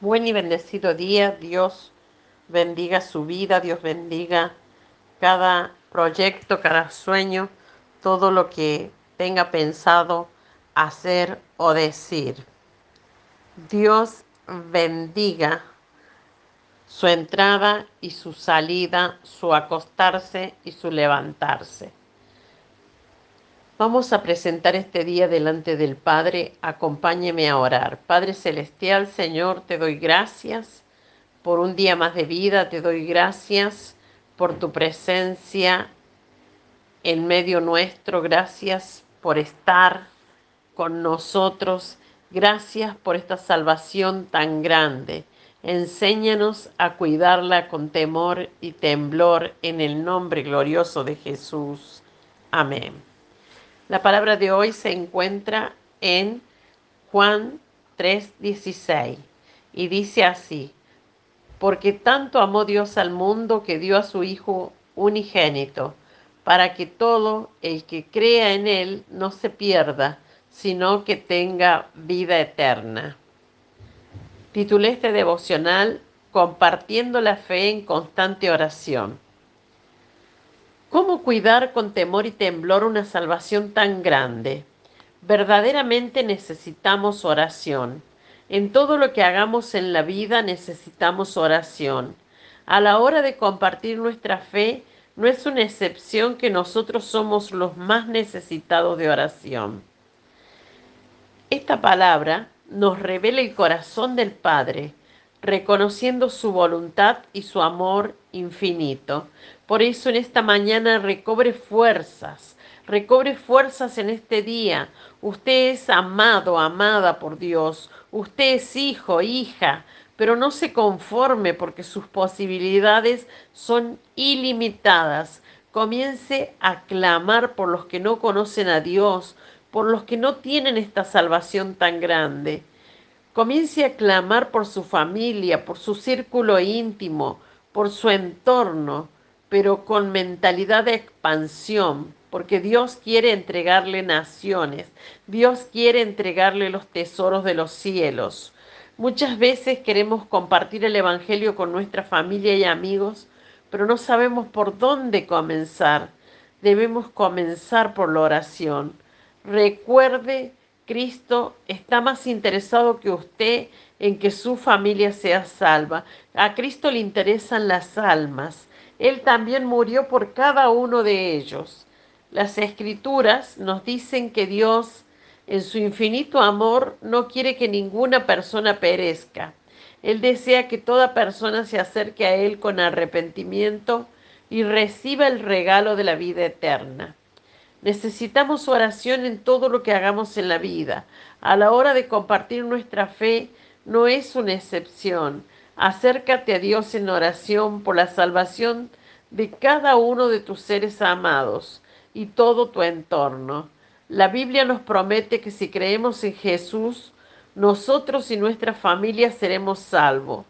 Buen y bendecido día. Dios bendiga su vida, Dios bendiga cada proyecto, cada sueño, todo lo que tenga pensado hacer o decir. Dios bendiga su entrada y su salida, su acostarse y su levantarse. Vamos a presentar este día delante del Padre. Acompáñeme a orar. Padre Celestial, Señor, te doy gracias por un día más de vida. Te doy gracias por tu presencia en medio nuestro. Gracias por estar con nosotros. Gracias por esta salvación tan grande. Enséñanos a cuidarla con temor y temblor en el nombre glorioso de Jesús. Amén. La palabra de hoy se encuentra en Juan 3:16 y dice así, porque tanto amó Dios al mundo que dio a su Hijo unigénito, para que todo el que crea en Él no se pierda, sino que tenga vida eterna. Titulé este devocional Compartiendo la fe en constante oración. ¿Cómo cuidar con temor y temblor una salvación tan grande? Verdaderamente necesitamos oración. En todo lo que hagamos en la vida necesitamos oración. A la hora de compartir nuestra fe, no es una excepción que nosotros somos los más necesitados de oración. Esta palabra nos revela el corazón del Padre, reconociendo su voluntad y su amor infinito. Por eso en esta mañana recobre fuerzas, recobre fuerzas en este día. Usted es amado, amada por Dios. Usted es hijo, hija, pero no se conforme porque sus posibilidades son ilimitadas. Comience a clamar por los que no conocen a Dios, por los que no tienen esta salvación tan grande. Comience a clamar por su familia, por su círculo íntimo, por su entorno, pero con mentalidad de expansión, porque Dios quiere entregarle naciones, Dios quiere entregarle los tesoros de los cielos. Muchas veces queremos compartir el Evangelio con nuestra familia y amigos, pero no sabemos por dónde comenzar. Debemos comenzar por la oración. Recuerde Cristo está más interesado que usted en que su familia sea salva. A Cristo le interesan las almas. Él también murió por cada uno de ellos. Las escrituras nos dicen que Dios, en su infinito amor, no quiere que ninguna persona perezca. Él desea que toda persona se acerque a Él con arrepentimiento y reciba el regalo de la vida eterna. Necesitamos oración en todo lo que hagamos en la vida. A la hora de compartir nuestra fe no es una excepción. Acércate a Dios en oración por la salvación de cada uno de tus seres amados y todo tu entorno. La Biblia nos promete que si creemos en Jesús, nosotros y nuestra familia seremos salvos.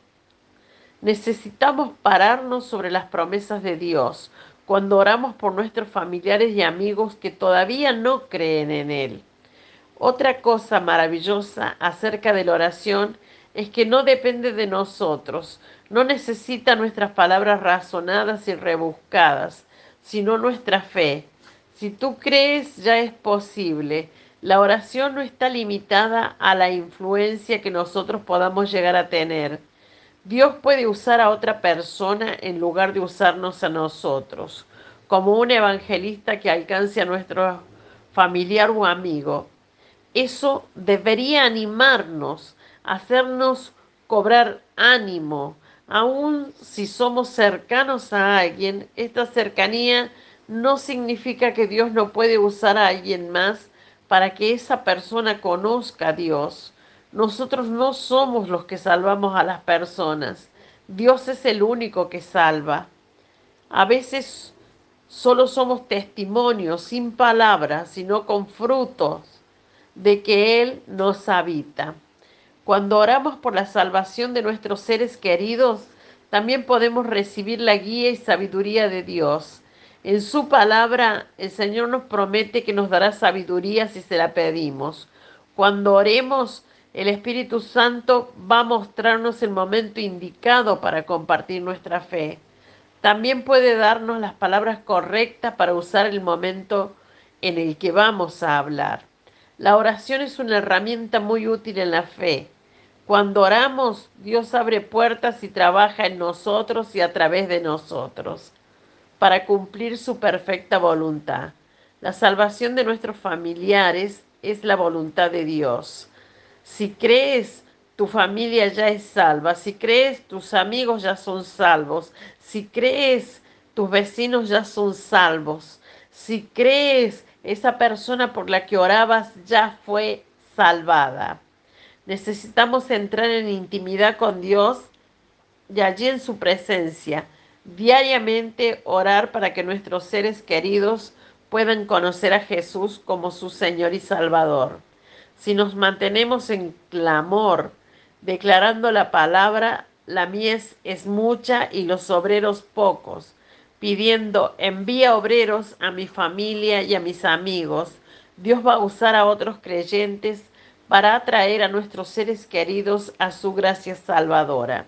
Necesitamos pararnos sobre las promesas de Dios, cuando oramos por nuestros familiares y amigos que todavía no creen en Él. Otra cosa maravillosa acerca de la oración es que no depende de nosotros, no necesita nuestras palabras razonadas y rebuscadas, sino nuestra fe. Si tú crees, ya es posible. La oración no está limitada a la influencia que nosotros podamos llegar a tener. Dios puede usar a otra persona en lugar de usarnos a nosotros, como un evangelista que alcance a nuestro familiar o amigo. Eso debería animarnos, hacernos cobrar ánimo, aun si somos cercanos a alguien. Esta cercanía no significa que Dios no puede usar a alguien más para que esa persona conozca a Dios. Nosotros no somos los que salvamos a las personas. Dios es el único que salva. A veces solo somos testimonios sin palabras, sino con frutos de que Él nos habita. Cuando oramos por la salvación de nuestros seres queridos, también podemos recibir la guía y sabiduría de Dios. En su palabra, el Señor nos promete que nos dará sabiduría si se la pedimos. Cuando oremos, El Espíritu Santo va a mostrarnos el momento indicado para compartir nuestra fe. También puede darnos las palabras correctas para usar el momento en el que vamos a hablar. La oración es una herramienta muy útil en la fe. Cuando oramos, Dios abre puertas y trabaja en nosotros y a través de nosotros para cumplir su perfecta voluntad. La salvación de nuestros familiares es la voluntad de Dios. Si crees, tu familia ya es salva. Si crees, tus amigos ya son salvos. Si crees, tus vecinos ya son salvos. Si crees, esa persona por la que orabas ya fue salvada. Necesitamos entrar en intimidad con Dios y allí en su presencia, diariamente orar para que nuestros seres queridos puedan conocer a Jesús como su Señor y Salvador. Si nos mantenemos en clamor, declarando la palabra, la mies es mucha y los obreros pocos, pidiendo envía obreros a mi familia y a mis amigos. Dios va a usar a otros creyentes para atraer a nuestros seres queridos a su gracia salvadora.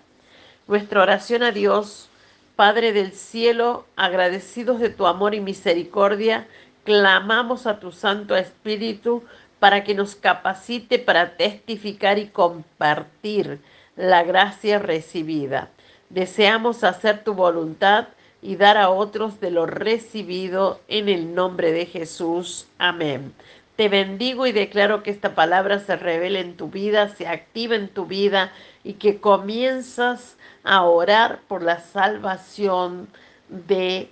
Nuestra oración a Dios, Padre del cielo, agradecidos de tu amor y misericordia, clamamos a tu Santo Espíritu para que nos capacite para testificar y compartir la gracia recibida. Deseamos hacer tu voluntad y dar a otros de lo recibido en el nombre de Jesús. Amén. Te bendigo y declaro que esta palabra se revele en tu vida, se activa en tu vida y que comienzas a orar por la salvación de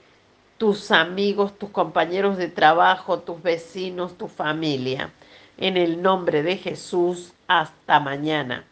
tus amigos, tus compañeros de trabajo, tus vecinos, tu familia. En el nombre de Jesús, hasta mañana.